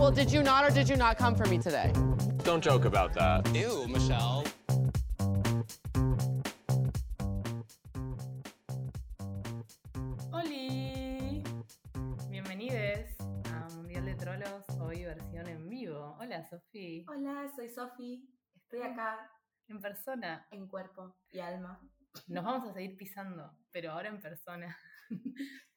Well, did you not or did you not come for me today? Don't joke about that. Ew, Michelle. ¡Holi! Bienvenidos a Mundial de Trolos, hoy versión en vivo. Hola, Sofi. Hola, soy Sofi. Estoy acá En persona. en cuerpo y alma. Nos vamos a seguir pisando, pero ahora en persona.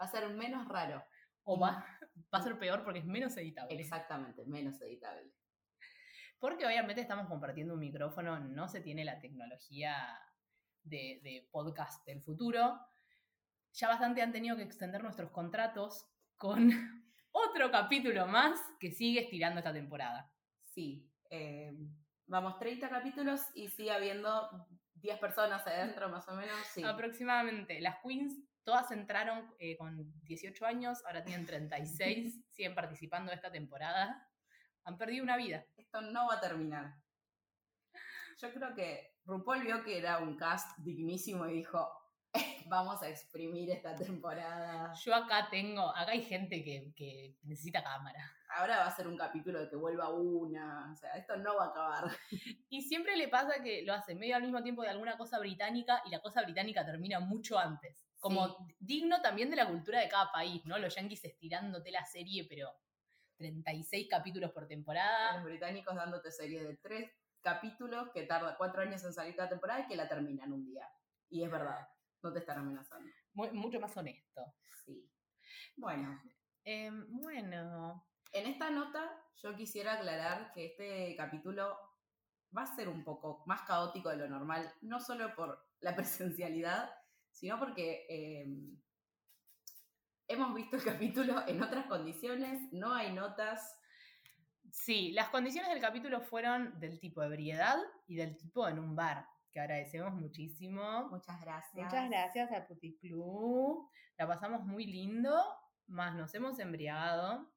Va a ser menos raro. O va, va a ser peor porque es menos editable. Exactamente, menos editable. Porque obviamente estamos compartiendo un micrófono, no se tiene la tecnología de, de podcast del futuro. Ya bastante han tenido que extender nuestros contratos con otro capítulo más que sigue estirando esta temporada. Sí, eh, vamos 30 capítulos y sigue habiendo 10 personas adentro más o menos. Sí. Aproximadamente. Las queens todas entraron eh, con 18 años, ahora tienen 36, siguen participando de esta temporada. Han perdido una vida. Esto no va a terminar. Yo creo que RuPaul vio que era un cast dignísimo y dijo, vamos a exprimir esta temporada. Yo acá tengo, acá hay gente que, que necesita cámara. Ahora va a ser un capítulo de que vuelva una. O sea, esto no va a acabar. Y siempre le pasa que lo hace medio al mismo tiempo de alguna cosa británica y la cosa británica termina mucho antes. Como Sí. digno también de la cultura de cada país, ¿no? Los yankees estirándote la serie, pero 36 capítulos por temporada. Los británicos dándote series de tres capítulos que tarda cuatro años en salir cada temporada y que la terminan un día. Y es verdad, no te están amenazando. Mu- mucho más honesto. Sí. Bueno, Eh, bueno, en esta nota yo quisiera aclarar que este capítulo va a ser un poco más caótico de lo normal, no solo por la presencialidad, sino porque eh, hemos visto el capítulo en otras condiciones, no hay notas. sí, las condiciones del capítulo fueron del tipo ebriedad y del tipo en un bar, que agradecemos muchísimo. Muchas gracias. Muchas gracias al Puticlub. La pasamos muy lindo, más nos hemos embriagado,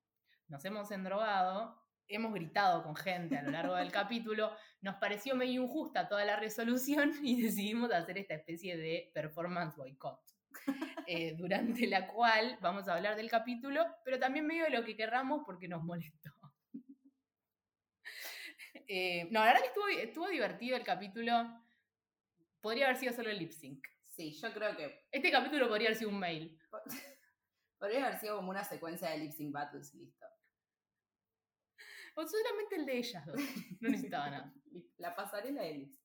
nos hemos endrogado, hemos gritado con gente a lo largo del capítulo. Nos pareció medio injusta toda la resolución y decidimos hacer esta especie de performance boycott. eh, durante la cual vamos a hablar del capítulo, pero también medio de lo que querramos porque nos molestó. Eh, no, la verdad que estuvo, estuvo divertido el capítulo. Podría haber sido solo el lip sync. Sí, yo creo que Este capítulo podría haber sido un mail. podría haber sido como una secuencia de lip sync battles y listo. O solamente el de ellas dos. No necesitaba nada. La pasarela de lip.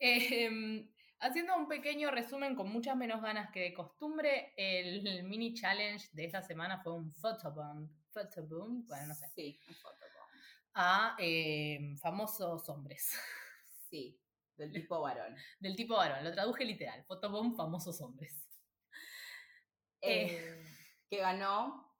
Eh, haciendo un pequeño resumen con muchas menos ganas que de costumbre, el mini challenge de esta semana fue un photobomb. Photobomb, bueno, no sé. Sí, un photobomb. A eh, famosos hombres. Sí, del tipo varón. Del tipo varón. Lo traduje literal. Photobomb, famosos hombres. Eh. Eh, que ganó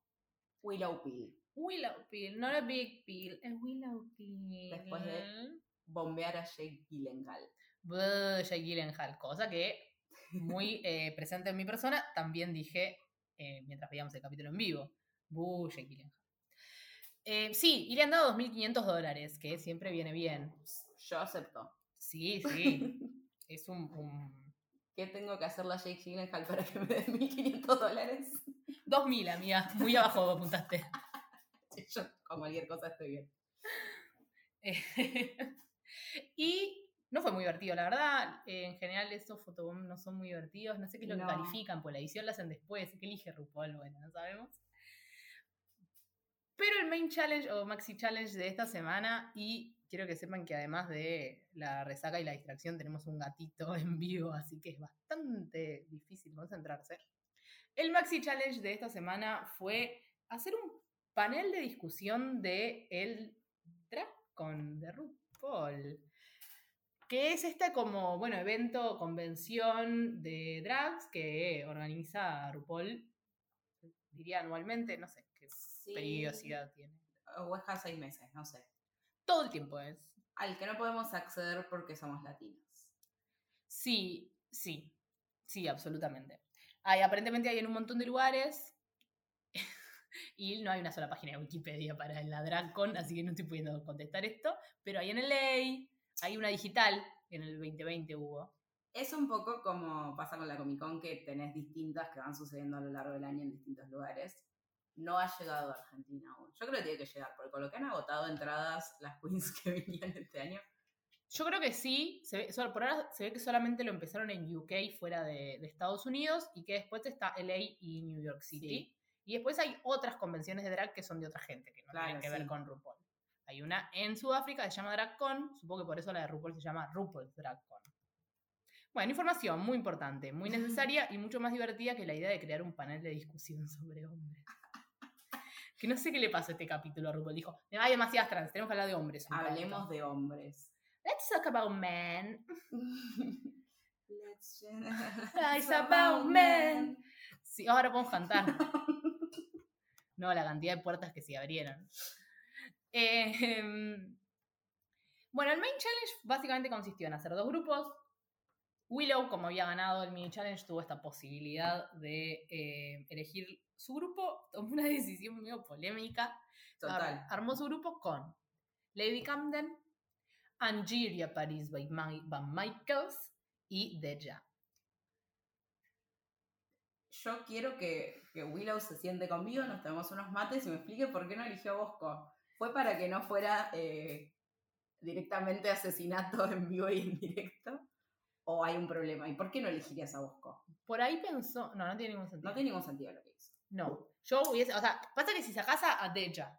Willow Pill. Willowpeel, not a big pill. Es Willowpeel. Después de- Bombear a Jake Gyllenhaal. Buh, Jake Gyllenhaal, cosa que muy eh, presente en mi persona, también dije mientras veíamos el capítulo en vivo. Buh, Jake Gyllenhaal. Eh, sí, y le han dado 2.500 dólares, que siempre viene bien. Yo acepto. Sí, sí. es un, un- ¿Qué tengo que hacerle a Jake Gyllenhaal para que me den 1.500 dólares? 2.000, amiga. Muy abajo apuntaste. Yo con cualquier cosa estoy bien. Eh, y no fue muy divertido, la verdad. eh, en general, estos fotobombs no son muy divertidos. No sé qué es lo No. que califican, pues la edición la hacen después. ¿Qué elige RuPaul? Bueno, no sabemos. Pero el main challenge o maxi challenge de esta semana, y quiero que sepan que además de la resaca y la distracción, tenemos un gatito en vivo, así que es bastante difícil concentrarse. El maxi challenge de esta semana fue hacer un panel de discusión de el drag con de RuPaul. Que es este como, bueno, evento, convención de drags que organiza RuPaul, diría anualmente, no sé qué Sí. periodicidad tiene. O es cada seis meses, no sé. Todo el tiempo es. Al que no podemos acceder porque somos latinos. Sí, sí, sí, absolutamente. Hay, aparentemente hay en un montón de lugares y no hay una sola página de Wikipedia para la DragCon, así que no estoy pudiendo contestar esto, pero hay en el ley, hay una digital, en el 2020 hubo. Es un poco como pasa con la Comic Con, que tenés distintas que van sucediendo a lo largo del año en distintos lugares. No ha llegado a Argentina aún. Yo creo que tiene que llegar, porque con lo que han agotado entradas las queens que venían este año. Yo creo que sí, se ve- solo- por ahora se ve que solamente lo empezaron en UK fuera de, de Estados Unidos y que después está LA y New York City. Sí. Y después hay otras convenciones de drag que son de otra gente, que no Claro, tienen que ver con RuPaul. Hay una en Sudáfrica que se llama DragCon, supongo que por eso la de RuPaul se llama RuPaul's DragCon. Bueno, información muy importante, muy necesaria y mucho más divertida que la idea de crear un panel de discusión sobre hombres. Que no sé qué le pasó a este capítulo a RuPaul. Dijo, hay demasiadas trans, tenemos que hablar de hombres. un rato". Hablemos de hombres. Let's talk about men. Let's It's about men. Sí, ahora podemos cantar. No, la cantidad de puertas que se abrieron. Eh, em, bueno, el Main Challenge básicamente consistió en hacer dos grupos. Willow, como había ganado el Mini Challenge, tuvo esta posibilidad de eh, elegir su grupo. Tomó una decisión medio polémica. Ar- Total. Armó su grupo con Lady Camden, Angeria Paris by Van Michaels y Deja. Yo quiero que, que Willow se siente conmigo, nos tomemos unos mates y me explique por qué no eligió a Bosco. ¿Fue para que no fuera eh, directamente asesinato en vivo y en directo? ¿O hay un problema? ¿Y por qué no elegirías a Bosco? Por ahí pensó. No, no tiene ningún sentido. No tiene ningún sentido lo que hizo. No. Yo hubiese. O sea, pasa que si sacás a a Deja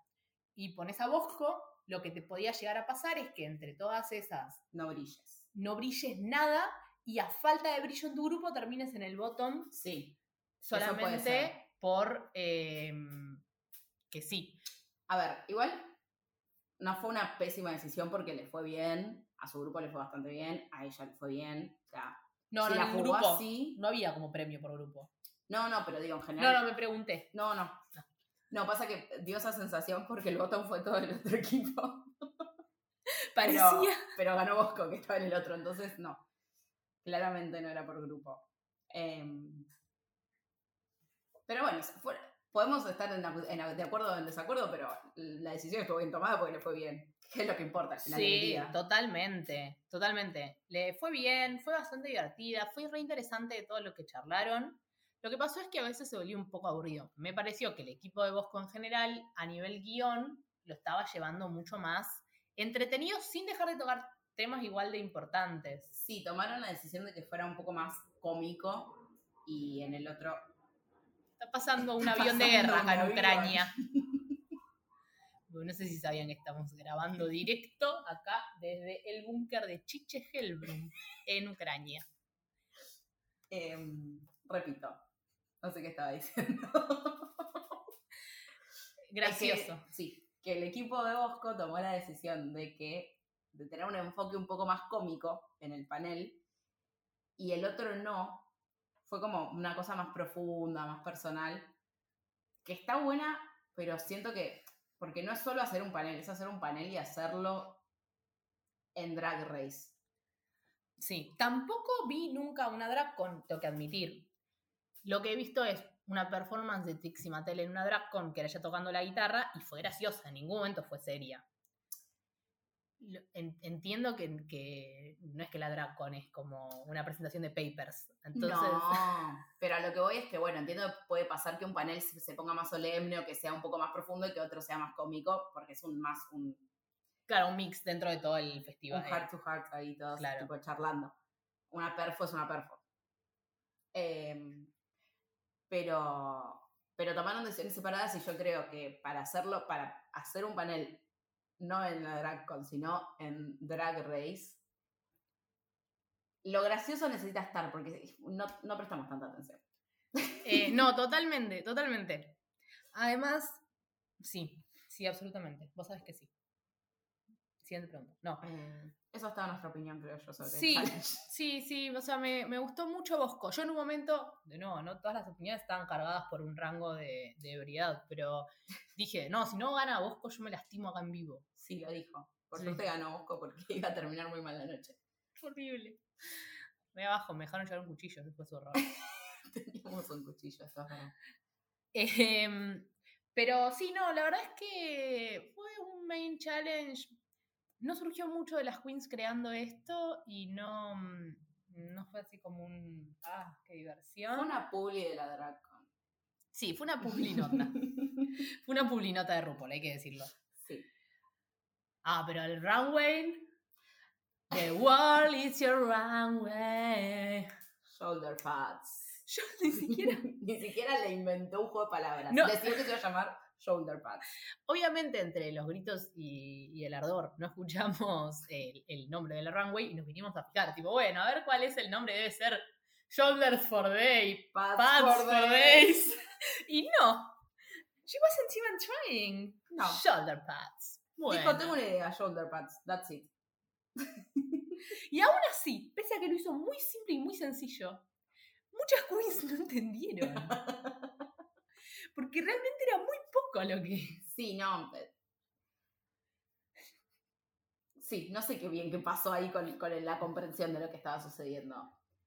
y pones a Bosco, lo que te podía llegar a pasar es que entre todas esas No brilles. no brilles nada y a falta de brillo en tu grupo termines en el bottom Sí. solamente por. eh, que sí. A ver, igual no fue una pésima decisión porque le fue bien, a su grupo le fue bastante bien, a ella le fue bien. O sea, No, si no, la jugó grupo. así. No había como premio por grupo. No, no, pero digo en No, general. no, me pregunté. No, no. No, pasa que dio esa sensación porque el botón fue todo el otro equipo. Parecía. Pero, pero ganó Bosco, que estaba en el otro, entonces no. Claramente no era por grupo. Em, pero bueno, fue- podemos estar en, en- de acuerdo o en desacuerdo, pero la decisión estuvo bien tomada porque le fue bien. Que es lo que importa al final del Sí, día. totalmente, totalmente. Le fue bien, fue bastante divertida, fue re interesante de todo lo que charlaron. Lo que pasó es que a veces se volvió un poco aburrido. Me pareció que el equipo de Bosco en general, a nivel guion, lo estaba llevando mucho más entretenido sin dejar de tocar temas igual de importantes. Sí, tomaron la decisión de que fuera un poco más cómico y en el otro Está pasando un Está avión de pasando guerra un acá en avión. No sé si sabían que estamos grabando directo acá desde el búnker de Chiche Helbrum en Ucrania. Em, repito, no sé qué estaba diciendo. Gracioso. Es que, sí, que el equipo de Bosco tomó la decisión de que de tener un enfoque un poco más cómico en el panel y el otro no. Fue como una cosa más profunda, más personal, que está buena, pero siento que porque no es solo hacer un panel, es hacer un panel y hacerlo en Drag Race. Sí, tampoco vi nunca una drag con, tengo que admitir. Lo que he visto es una performance de Trixie Mattel en una drag con que era ella tocando la guitarra y fue graciosa, en ningún momento fue seria. Entiendo que, que no es que la drag con es como una presentación de papers. Entonces, No, pero a lo que voy es que, bueno, entiendo que puede pasar que un panel se, ponga más solemne o que sea un poco más profundo y que otro sea más cómico, porque es un más un, claro, un mix dentro de todo el un festival. heart to heart ahí todos Claro. tipo charlando. Una perfo es una perfo. Em, pero, pero tomaron decisiones separadas y yo creo que para hacerlo, para hacer un panel no en la DragCon, sino en Drag Race, lo gracioso necesita estar, porque no, no prestamos tanta atención. Eh, no, totalmente, totalmente. Además, sí, sí, absolutamente. Vos sabés que sí. Siguiente pregunta. No. Eh, eso está nuestra opinión, creo yo, sobre el Sí, challenge. sí, sí, o sea, me, me gustó mucho Bosco. Yo en un momento, de nuevo, no todas las opiniones estaban cargadas por un rango de, de ebriedad, pero dije, no, si no gana Bosco, yo me lastimo acá en vivo. Sí, lo dijo. Por Sí. suerte ganó Bosco porque iba a terminar muy mal la noche. Horrible. Me abajo, me dejaron llevar un cuchillo, después horror. Teníamos un cuchillo, esto es verdad. Em, pero sí, no, la verdad es que fue un main challenge. No surgió mucho de las queens creando esto y no, mm, no fue así como un. ¡Ah, qué diversión! Fue una publi de la DragCon. Sí, fue una publinota. fue una publinota de RuPaul, hay que decirlo. Sí. Ah, pero el runway. The world is your runway. Shoulder pads. Yo ni siquiera. Ni siquiera le inventó un juego de palabras. No. Decidió que se iba a llamar shoulder pads. Obviamente, entre los gritos y, y el ardor, no escuchamos el, el nombre de la runway y nos vinimos a fijar. Tipo, bueno, a ver cuál es el nombre. Debe ser Shoulders for Day, Pads, Pads for for days. Days. Y no. She wasn't even trying. No. Shoulder pads. Bueno. Dijo, tengo una idea, shoulder pads. That's it. Y aún así, pese a que lo hizo muy simple y muy sencillo, muchas queens no entendieron. Porque realmente era muy poco lo que. Sí, no. eh. Sí, no sé qué bien qué pasó ahí con, con la comprensión de lo que estaba sucediendo.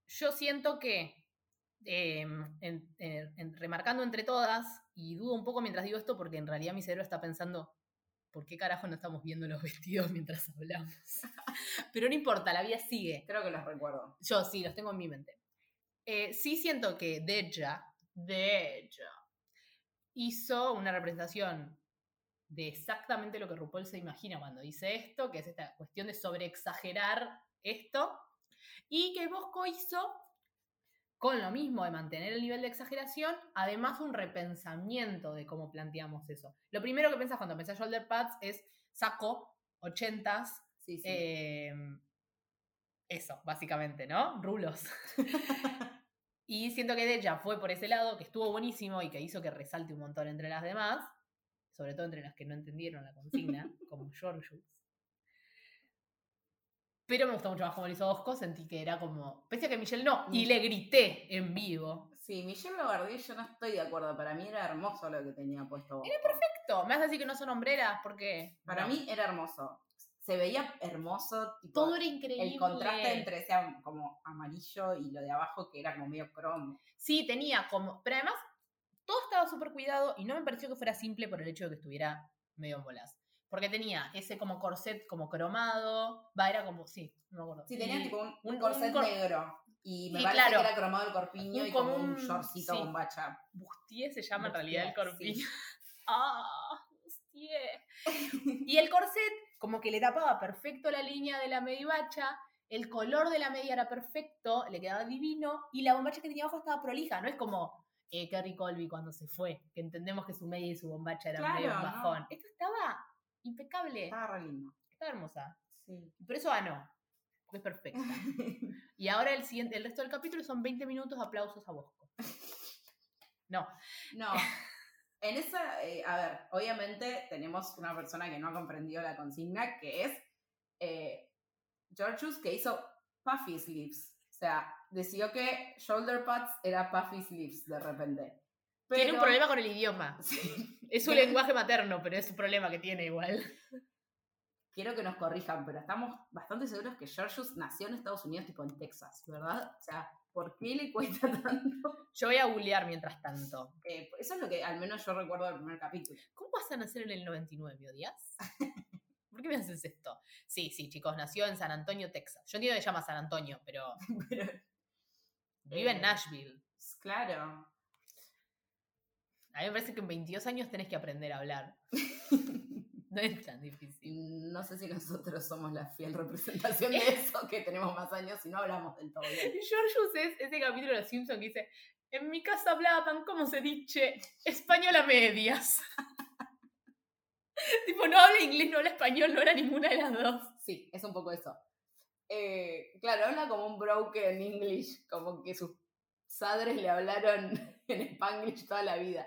Yo siento que, eh, en- en- en- remarcando entre todas, y dudo un poco mientras digo esto, porque en realidad mi cerebro está pensando, ¿por qué carajo no estamos viendo los vestidos mientras hablamos? Pero no importa, la vida sigue. Creo que los recuerdo. Yo sí, los tengo en mi mente. Eh, sí siento que Deja, Deja, hizo una representación de exactamente lo que RuPaul se imagina cuando dice esto, que es esta cuestión de sobreexagerar esto, y que Bosco hizo con lo mismo de mantener el nivel de exageración, además un repensamiento de cómo planteamos eso. Lo primero que pensás cuando pensás shoulder pads es saco, ochentas, Sí, sí. eh, eso, básicamente, ¿no? Rulos. y siento que Deja fue por ese lado, que estuvo buenísimo y que hizo que resalte un montón entre las demás, sobre todo entre las que no entendieron la consigna, como Georgius. Pero me gustó mucho más como lo hizo Bosco, sentí que era como. Pese a que Michelle no, y le grité en vivo. Sí, Michelle Logardier yo no estoy de acuerdo. Para mí era hermoso lo que tenía puesto. Era perfecto. Me vas a decir que no son hombreras, porque. Para no. mí era hermoso. Se veía hermoso. tipo, todo era increíble. el contraste entre ese como amarillo y lo de abajo que era como medio cromo. Sí, tenía como. Pero además, todo estaba súper cuidado y no me pareció que fuera simple por el hecho de que estuviera medio en bolas. Porque tenía ese como corset como cromado. Va, era como. Sí, no me acuerdo. Sí, tenía Y tipo un, corset un cor- negro. Y me Sí, parece claro. que era cromado el corpiño y como un un- shortcito sí. con bacha. Bustier se llama en realidad el corpiño. sí. ¡Ah! Bustier. Y el corset, como que le tapaba perfecto la línea de la medivacha. El color de la media era perfecto, le quedaba divino. Y la bombacha que tenía abajo estaba prolija. No es como eh, Kerry Colby cuando se fue, que entendemos que su media y su bombacha eran Claro, medio un no. bajón. Esto estaba impecable, Estaba re lindo. estaba hermosa. Sí. Por eso ganó, porque es perfecta. Y ahora el siguiente, el resto del capítulo son 20 minutos de aplausos a Bosco. No, No. En esa, eh, a ver, obviamente tenemos una persona que no ha comprendido la consigna, que es eh, Georgius, que hizo puffy sleeves. O sea, decidió que shoulder pads era puffy sleeves de repente. tiene un problema con el idioma. Sí. Es su lenguaje materno, pero es un problema que tiene igual. Quiero que nos corrijan, pero estamos bastante seguros que Georgius nació en Estados Unidos, tipo en Texas, ¿verdad? O sea, ¿por qué le cuesta tanto? Yo voy a googlear mientras tanto. Eh, eso es lo que al menos yo recuerdo del primer capítulo. ¿Cómo vas a nacer en el 99, ¿me odias? ¿Por qué me haces esto? Sí, sí, chicos, nació en San Antonio, Texas. Yo entiendo que se llama San Antonio, pero Pero, vive Eh. en Nashville. claro. A mí me parece que en 22 años tenés que aprender a hablar. No es tan difícil. No sé si nosotros somos la fiel representación de eso, que tenemos más años y no hablamos del todo bien. Georgius es ese capítulo de Los Simpsons que dice: En mi casa hablaban, ¿cómo se dice? Español a medias. tipo, no habla inglés, no habla español, no era ninguna de las dos. Sí, es un poco eso. Eh, claro, habla como un broken English, como que sus padres le hablaron en Spanglish toda la vida.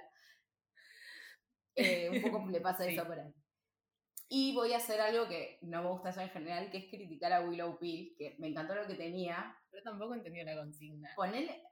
Eh, un poco le pasa Sí. eso por ahí. Y voy a hacer algo que no me gusta hacer en general, que es criticar a Willow Peel, que me encantó lo que tenía. Pero tampoco entendió la consigna. Ponele,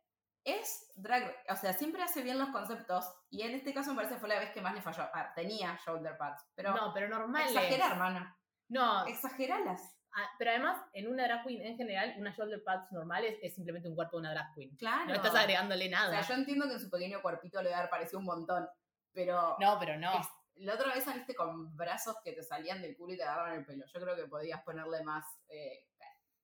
es drag, o sea, siempre hace bien los conceptos, y en este caso me parece que fue la vez que más le falló. Ah, tenía shoulder pads, pero no, pero normal. exagera, hermana. No, Exageralas. ah, pero además, en una drag queen en general, una shoulder pads normal es, simplemente un cuerpo de una drag queen. Claro. No estás agregándole O nada. sea, yo entiendo que en su pequeño cuerpito le haber parecido un montón, pero No, pero no. es- la otra vez saliste con brazos que te salían del culo y te agarraban el pelo. Yo creo que podías ponerle más eh,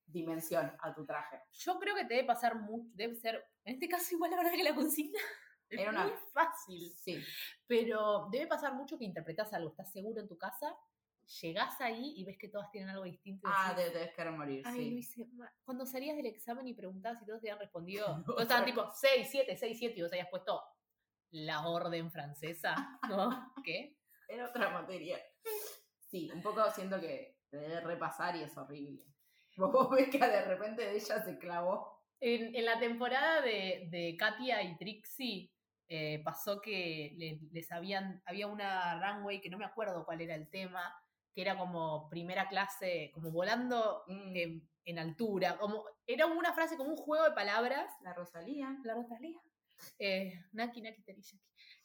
dimensión a tu traje. Yo creo que te debe pasar mucho, debe ser, en este caso igual la verdad que la consigna Era una- muy fácil. Sí. Pero debe pasar mucho que interpretas algo, estás seguro en tu casa, llegás ahí y ves que todas tienen algo distinto. y Ah, decís, te debes querer morir, Ay, sí. lo hice mal". Cuando salías del examen y preguntabas si todos te habían respondido, todos estaban tipo 6, 7, 6, 7 y vos habías puesto la orden francesa, ¿no? ¿Qué? Era otra materia. Sí, un poco siento que te debe repasar y es horrible. Vos ves que de repente ella se clavó. En, en la temporada de, de Katia y Trixie eh, pasó que le- les habían, había una runway que no me acuerdo cuál era el tema, que era como primera clase, como volando Mm, en, en altura, como era una frase como un juego de palabras la Rosalía. La Rosalía. Eh, Naki, Naki, Teriyaki.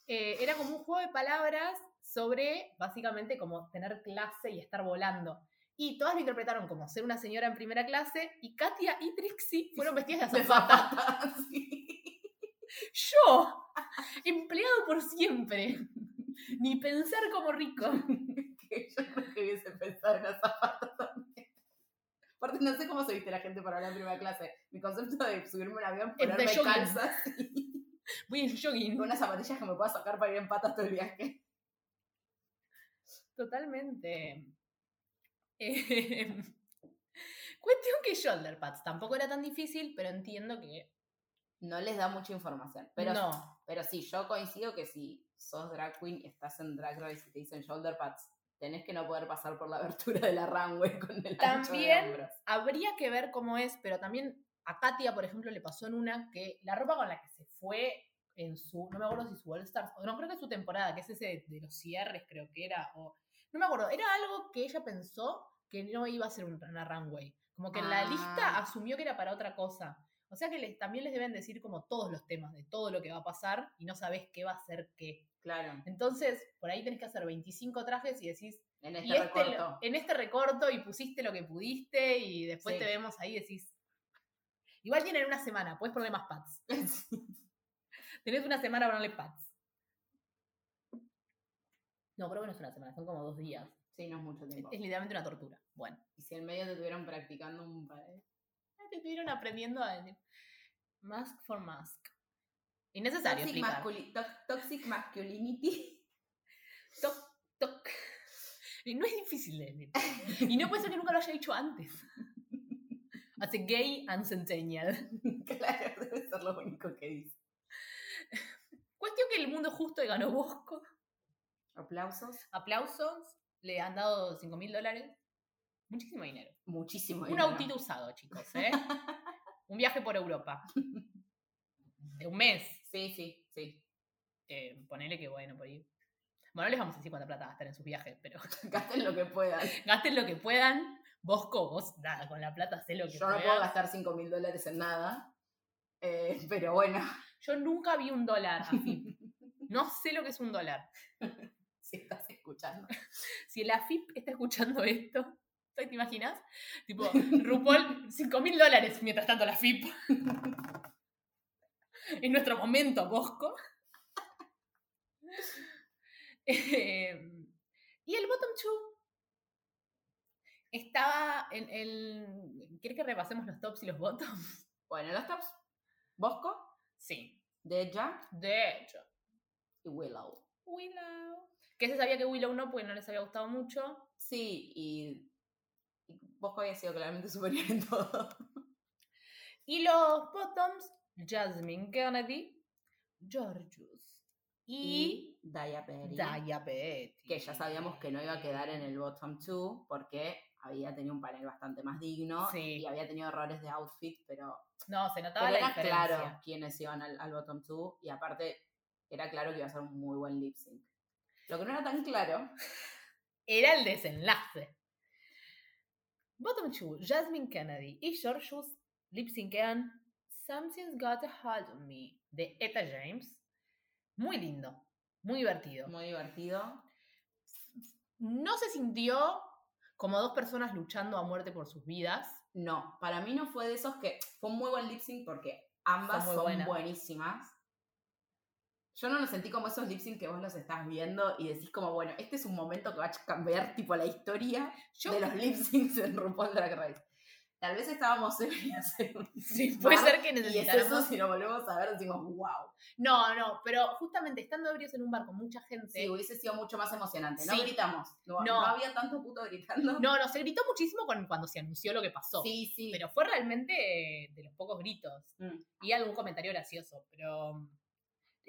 Eh, era como un juego de palabras sobre, básicamente, como tener clase y estar volando. Y todas lo interpretaron como ser una señora en primera clase, y Katia y Trixie fueron vestidas de azafata. sí. Yo, empleado por siempre. Ni pensar como rico. que yo que hubiese pensado en la zapata también. Aparte, no sé cómo se viste la gente para hablar en primera clase. Mi concepto de subirme un avión, ponerme calzas y Voy en jogging. unas zapatillas que me pueda sacar para ir en patas todo el viaje. Totalmente. Eh, cuestión que shoulder pads tampoco era tan difícil, pero entiendo que No les da mucha información. Pero, no. pero sí, yo coincido que si sos drag queen, estás en drag race y te dicen shoulder pads, tenés que no poder pasar por la abertura de la runway con el ancho de También habría que ver cómo es, pero también a Katia, por ejemplo, le pasó en una que la ropa con la que se fue en su, no me acuerdo si su All Stars, o no creo que es su temporada, que es ese de, de los cierres, creo que era, o no me acuerdo, era algo que ella pensó que no iba a ser un- una runway. Como que en la lista Ah. asumió que era para otra cosa. O sea que les- también les deben decir como todos los temas de todo lo que va a pasar y no sabes qué va a ser qué. Claro, Entonces, por ahí tenés que hacer 25 trajes y decís, en este y este, recorto. lo- en este recorto y pusiste lo que pudiste y después Sí. te vemos ahí y decís. Igual tienen una semana, puedes ponerle más pads. Tenés una semana para ponerle pads. No, creo que no es una semana, son como dos días. Sí, no es mucho tiempo. es literalmente una tortura. Bueno, Y si en medio te estuvieron practicando un par de- te estuvieron aprendiendo a decir mask for mask. Innecesario Toxic, masculi- to- toxic masculinity. Toc, toc. Y no es difícil de decir. Y no puede ser que nunca lo haya dicho antes. Hace gay and centennial. claro, debe ser lo único que dice. Cuestión que el mundo justo y ganó Bosco. Aplausos. Aplausos. Le han dado 5 mil dólares. Muchísimo dinero. Muchísimo. Un dinero. autito usado, chicos, ¿eh? Un viaje por Europa. De un mes. Sí, sí, sí. Eh, ponele que bueno, por ahí. Bueno, no les vamos a decir cuánta plata gastan en sus viajes, pero Gasten lo que puedan. gasten lo que puedan. Bosco, vos, nada, con la plata hacé lo que Yo no puedo gastar 5 mil dólares en nada. eh, pero bueno, Yo nunca vi un dólar AFIP. No sé lo que es un dólar. Si estás escuchando. Si el AFIP está escuchando esto, ¿te imaginas? Tipo, RuPaul, 5 mil dólares, mientras tanto la AFIP. En nuestro momento, Bosco. Eh, y el bottom two estaba en el... ¿Quieres que repasemos los tops y los bottoms? Bueno, los tops. Bosco, Sí, Deja de hecho. y Willow. Willow. Que se sabía que Willow no, porque no les había gustado mucho. Sí, y, y Bosco había sido claramente superior en todo. Y los bottoms, Jasmine Kennedy, Georgius y, Y Daya Perry. Daya Betty. que ya sabíamos que no iba a quedar en el bottom 2 porque había tenido un panel bastante más digno Sí. y había tenido errores de outfit, pero, No, se notaba pero la era diferencia. claro quiénes iban al, al bottom 2 y aparte era claro que iba a ser un muy buen lip sync. Lo que no era tan claro, Era el desenlace. Bottom two, Jasmine Kennedy y Georgius lip syncean Something's Got a Hold on Me de Etta James. Muy lindo, muy divertido. muy divertido. No se sintió como dos personas luchando a muerte por sus vidas. No, para mí no fue de esos que fue un muy buen lip sync porque ambas Son buenísimas. Yo no lo sentí como esos lip sync que vos los estás viendo y decís como, bueno, este es un momento que va a cambiar tipo la historia Yo de los lip syncs en RuPaul Drag Race. Tal vez estábamos un Sí, puede ser que Y es necesitáramos. eso, si lo volvemos a ver, decimos, wow. No, no, pero justamente estando ebrios en un bar con mucha gente. Sí, hubiese sido mucho más emocionante. No Sí. gritamos. No, No. no había tanto puto gritando. No, no, se gritó muchísimo con- cuando se anunció lo que pasó. Sí, sí. Pero fue realmente de los pocos gritos. Mm. Y algún comentario gracioso. Pero mm,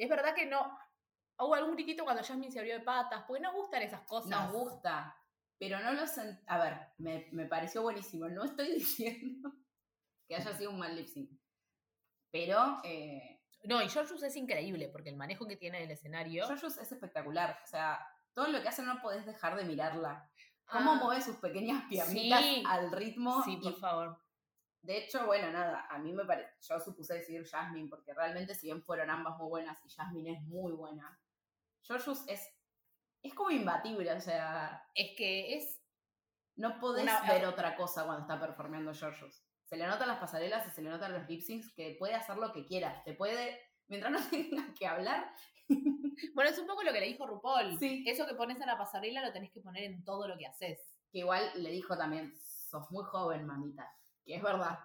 es verdad que no. Hubo algún gritito cuando Jasmine se abrió de patas, porque nos gustan esas cosas. Nos gusta. Pero no lo sent... A ver, me, me pareció buenísimo. No estoy diciendo que haya sido un mal lip sync. Pero eh, No, y Georgius es increíble, porque el manejo que tiene del escenario. Georgios es espectacular. O sea, todo lo que hace no podés dejar de mirarla. Cómo Ah, mueve sus pequeñas piernitas Sí. al ritmo. Sí, por y favor. De hecho, bueno, nada, a mí me parece, yo supuse decir Jasmine, porque realmente si bien fueron ambas muy buenas y Jasmine es muy buena, Georgius es, es como imbatible, o sea, Es que es. no podés Una- ver otra cosa cuando está performeando Georgius. Se le notan las pasarelas y se le notan los lip syncs que puede hacer lo que quiera, te puede, mientras no tenga que hablar, Bueno, es un poco lo que le dijo RuPaul. Sí. Eso que pones en la pasarela lo tenés que poner en todo lo que haces. que igual le dijo también, sos muy joven, mamita, que es verdad.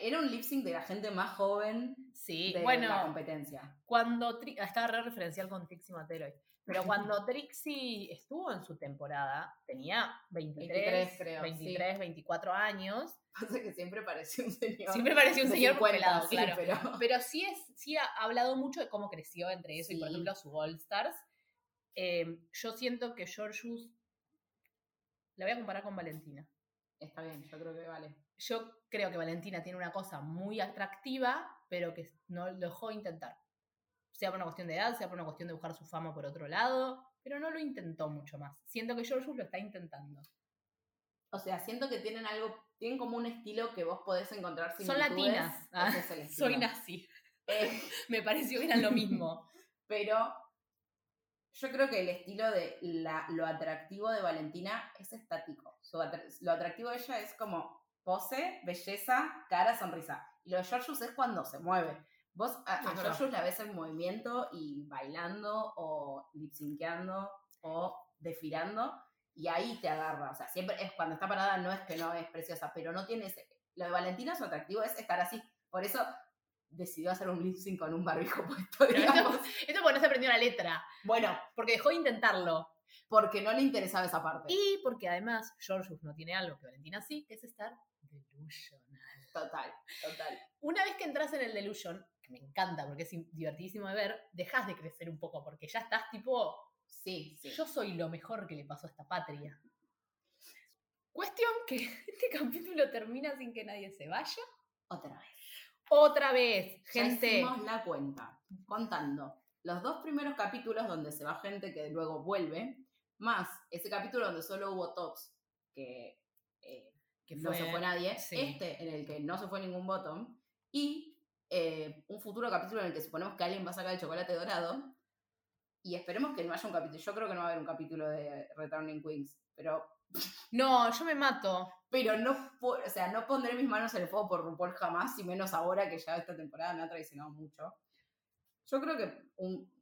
Era un lip sync de la gente más joven Sí, de bueno. la competencia. cuando Tri- estaba re referencial con Trixie Matero hoy. Pero cuando Trixie estuvo en su temporada, tenía 23, 23 creo, 23 24 años. Pasa que siempre pareció un señor. Siempre parecía un señor 50, pelado, sí, claro. pero- Pero sí, es, sí ha hablado mucho de cómo creció entre eso y, por Sí. ejemplo, su All Stars. Eh, yo siento que Georgius la voy a comparar con Valentina. Está bien, yo creo que vale. Yo creo que Valentina tiene una cosa muy atractiva, pero que no lo dejó intentar. Sea por una cuestión de edad, sea por una cuestión de buscar su fama por otro lado, pero no lo intentó mucho más. Siento que Georgius lo está intentando. O sea, siento que tienen algo, tienen como un estilo que vos podés encontrar Son similitudes. latinas. Ah, es soy nazi. Eh, Me pareció que eran lo mismo. pero yo creo que el estilo de la- lo atractivo de Valentina es estático. Lo atractivo de ella es como pose, belleza, cara, sonrisa. Y lo de Georgius es cuando se mueve. Vos a, a. Georgius la ves en movimiento y bailando o lip-syncando o desfilando y ahí te agarra. O sea, siempre es cuando está parada, no es que no es preciosa, pero no tiene ese. Lo de Valentina, su atractivo es estar así. Por eso decidió hacer un lip sync con un barbijo puesto, esto, esto porque no se aprendió la letra, Bueno, porque dejó de intentarlo. porque no le interesaba esa parte. Y porque además Georgius no tiene algo que Valentina sí, que es estar delusional. Total, total. Una vez que entras en el delusion, que me encanta porque es divertidísimo de ver, dejas de crecer un poco porque ya estás tipo, Sí, sí. yo soy lo mejor que le pasó a esta patria. Cuestión que este capítulo termina sin que nadie se vaya. Otra vez. Otra vez, Ya gente. hicimos la cuenta, contando los dos primeros capítulos donde se va gente que luego vuelve, más ese capítulo donde solo hubo tops, que, Que no se fue- nadie, sí. este en el que no se fue ningún bottom, y eh, un futuro capítulo en el que suponemos que alguien va a sacar el chocolate dorado, y esperemos que no haya un capítulo, yo creo que no va a haber un capítulo de Returning Queens, pero No, yo me mato. pero no, o sea, no pondré mis manos en el fuego por RuPaul jamás, y menos ahora que ya esta temporada me ha traicionado mucho. Yo creo que un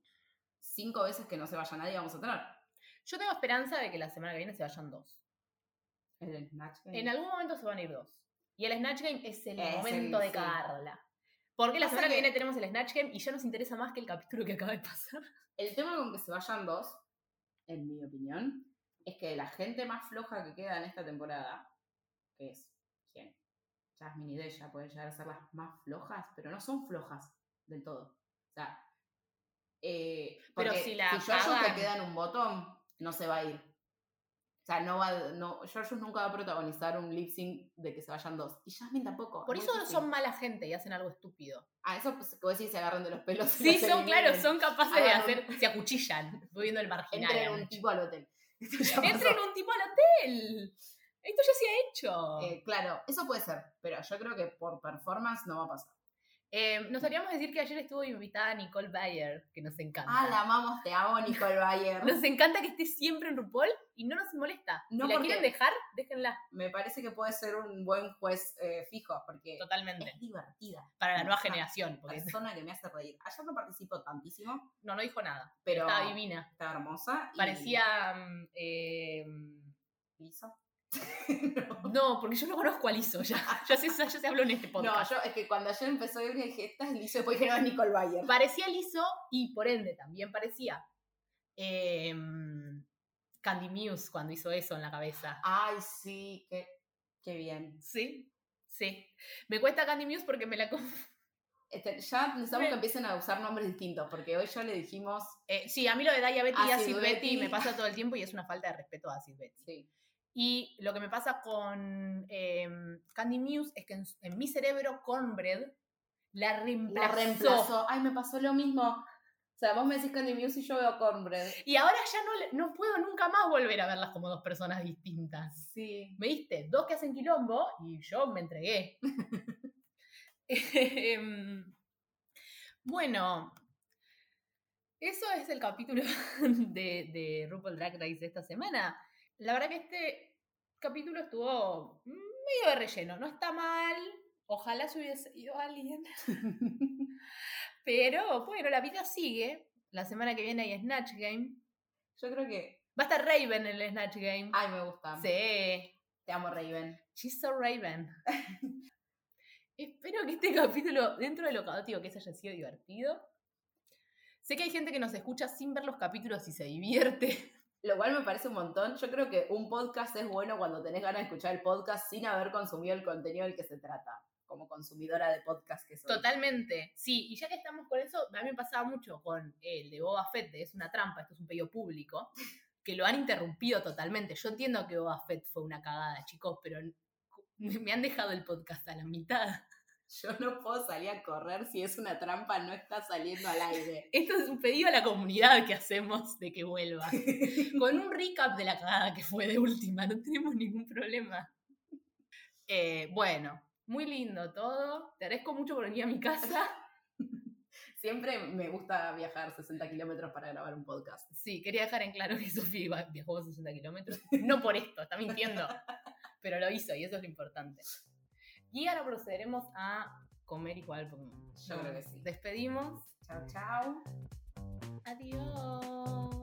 cinco veces que no se vaya nadie vamos a tener. Yo tengo esperanza de que la semana que viene se vayan dos. El Snatch Game. En algún momento se van a ir dos. Y el Snatch Game es el Es el- momento de sí. cagarla. Porque la semana que que- viene tenemos el Snatch Game y ya nos interesa más que el capítulo que acaba de pasar. El tema con que se vayan dos, en mi opinión, es que la gente más floja que queda en esta temporada, que es, ¿quién? Jasmine y Deja pueden llegar a ser las más flojas, pero no son flojas del todo. O sea, eh, Pero si la Georgius cagan- te queda en un botón, no se va a ir. O sea, no va, no, Georgius nunca va a protagonizar un lip sync de que se vayan dos. Y Jasmine tampoco. Por eso difícil. son mala gente y hacen algo estúpido. Ah, eso pues, decís, se agarran de los pelos. Sí, son, claro, son capaces de un- hacer, se acuchillan, Voy viendo el marginal. Entren un tipo al hotel. Entren un tipo al hotel. Esto ya se ha hecho. Eh, claro, eso puede ser, pero yo creo que por performance no va a pasar. Eh, nos haríamos decir que ayer estuvo invitada Nicole Bayer, que nos encanta. Ah, la amamos, te amo, Nicole Bayer. Nos encanta que esté siempre en RuPaul y no nos molesta. No, si la quieren dejar, déjenla. Me parece que puede ser un buen juez eh, fijo, porque Totalmente. es divertida. Para la nueva generación. Porque Persona que me hace reír. Ayer no participo tantísimo, no, no dijo nada. pero Estaba divina. está hermosa. y- Parecía. mm, eh, ¿Liso? No, porque yo no conozco a Lizo, ya, ya, se, ya se habló en este No, podcast. yo, es que cuando ayer empezó Ebria dije, esta es Lizo, después dije, no, es Nicole Bayer. Parecía Lizo y por ende también parecía em, Candy Muse cuando hizo eso en la cabeza. Ay, sí, qué, qué bien. Sí, sí. Me cuesta Candy Muse porque me la... Este, ya necesitamos Me- que empiecen a usar nombres distintos, porque hoy ya le dijimos, Eh, sí, a mí lo de Daya Betty y Acid Betty. me pasa todo el tiempo y es una falta de respeto a Acid Betty. sí, Y lo que me pasa con em, Candy Muse es que en, en mi cerebro Cornbread la reemplazó. la reemplazó. Ay, me pasó lo mismo. O sea, vos me decís Candy Muse y yo veo Cornbread. Y ahora ya no, no puedo nunca más volver a verlas como dos personas distintas. Sí. Me diste dos que hacen quilombo y yo me entregué. Em, bueno, eso es el capítulo de, de RuPaul Drag Race de esta semana. La verdad que este capítulo estuvo medio de relleno. No está mal. Ojalá se hubiese ido alguien. Pero bueno, la vida sigue. La semana que viene hay Snatch Game. Yo creo que. Va a estar Raven en el Snatch Game. Ay, me gusta. Sí. Te amo, Raven. She's so Raven. Espero que este capítulo, dentro de lo caótico que es, haya sido divertido. Sé que hay gente que nos escucha sin ver los capítulos y se divierte. Lo cual me parece un montón. Yo creo que un podcast es bueno cuando tenés ganas de escuchar el podcast sin haber consumido el contenido del que se trata. Como consumidora de podcast que soy. Totalmente. Sí, y ya que estamos con eso, a mí me pasaba mucho con el de Boba Fett, Es una trampa, esto es un pedido público, que lo han interrumpido totalmente. Yo entiendo que Boba Fett fue una cagada, chicos, pero me han dejado el podcast a la mitad. Yo no puedo salir a correr si es una trampa, no está saliendo al aire. Esto es un pedido a la comunidad que hacemos de que vuelva. Con un recap de la cagada que fue de última, no tenemos ningún problema. Eh, bueno, muy lindo todo. Te agradezco mucho por venir a mi casa. Siempre me gusta viajar 60 kilómetros para grabar un podcast. Sí, quería dejar en claro que Sofía viajó 60 kilómetros. No por esto, está mintiendo. Pero lo hizo y eso es lo importante. Y ahora procederemos a comer igual. porque Yo creo que sí. Despedimos. Chao, chao. Adiós.